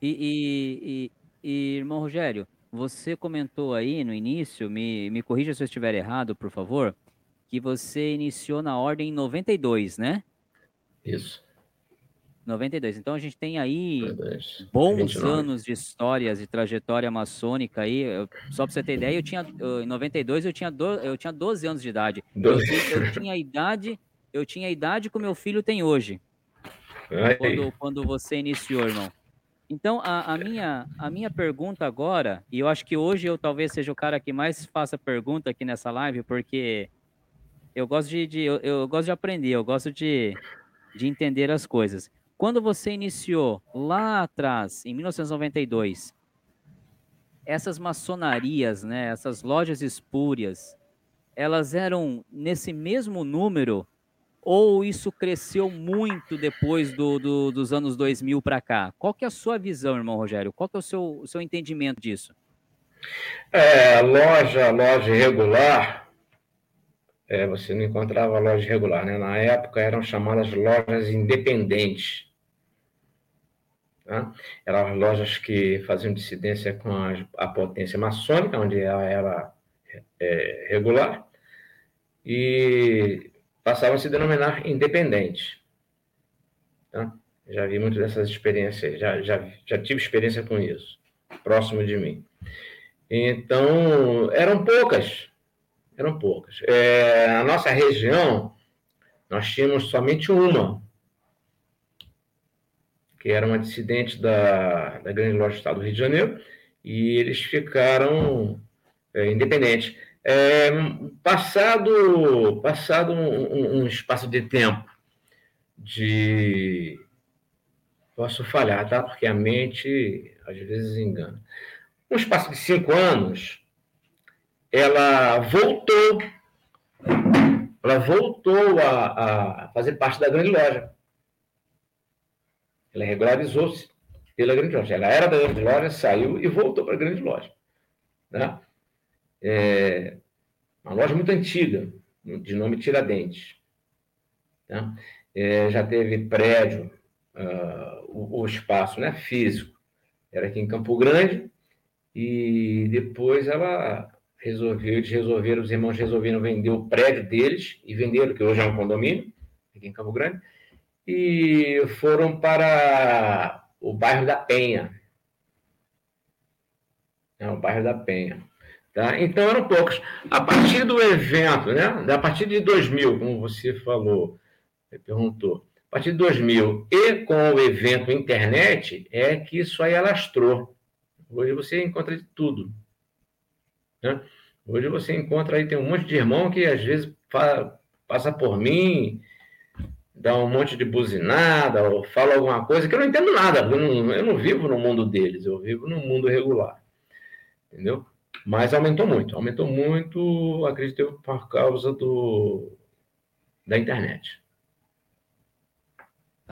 E, e, e, e, irmão Rogério, você comentou aí no início, me, me corrija se eu estiver errado, por favor, que você iniciou na ordem em 92, né? Isso. 92. Então a gente tem aí bons 29. anos de histórias e trajetória maçônica aí. Só para você ter ideia, eu tinha em 92 eu tinha, do, eu tinha 12 anos de idade. Eu, eu, tinha a idade, eu tinha a idade que o meu filho tem hoje. Quando, quando você iniciou, irmão. Então, a, a, minha, a minha pergunta agora, e eu acho que hoje eu talvez seja o cara que mais faça pergunta aqui nessa live, porque eu gosto de, de eu, eu, gosto de aprender, eu gosto de, de entender as coisas. Quando você iniciou lá atrás, em 1992, essas maçonarias, né, essas lojas espúrias, elas eram nesse mesmo número ou isso cresceu muito depois do, do dos anos 2000 para cá? Qual que é a sua visão, irmão Rogério? Qual que é o seu, o seu entendimento disso? É, loja, loja regular, é, você não encontrava loja regular, né? Na época eram chamadas lojas independentes. Tá? Eram lojas que faziam dissidência com a, a potência maçônica, onde ela era é, regular, e passavam a se denominar independentes. Tá? Já vi muitas dessas experiências, já, já, já tive experiência com isso, próximo de mim. Então, eram poucas, eram poucas. É, na nossa região, nós tínhamos somente uma, que era uma dissidente da, da Grande Loja do Estado do Rio de Janeiro, e eles ficaram é, independentes. É, passado passado um, um, espaço de tempo de. Posso falhar, tá? Porque a mente às vezes engana. Um espaço de cinco anos, ela voltou. Ela voltou a, a fazer parte da grande loja. Ela regularizou-se pela grande loja. Ela era da grande loja, saiu e voltou para a grande loja. Né? É uma loja muito antiga, de nome Tiradentes. Tá? É, já teve prédio, uh, o, o, espaço né, físico era aqui em Campo Grande, e depois ela resolveu, eles resolveram, os irmãos resolveram vender o prédio deles, e venderam, que hoje é um condomínio, aqui em Campo Grande, e foram para o bairro da Penha. É o bairro da Penha. Tá? Então eram poucos. A partir do evento, né? a partir de 2000, como você falou, perguntou, a partir de 2000 e com o evento internet, é que isso aí alastrou. Hoje você encontra de tudo. Né? Hoje você encontra aí, tem um monte de irmão que às vezes passa por mim dá um monte de buzinada ou fala alguma coisa que eu não entendo nada, eu não, eu não vivo no mundo deles, eu vivo no mundo regular. Entendeu? Mas aumentou muito, aumentou muito, acredito, por causa do, da internet.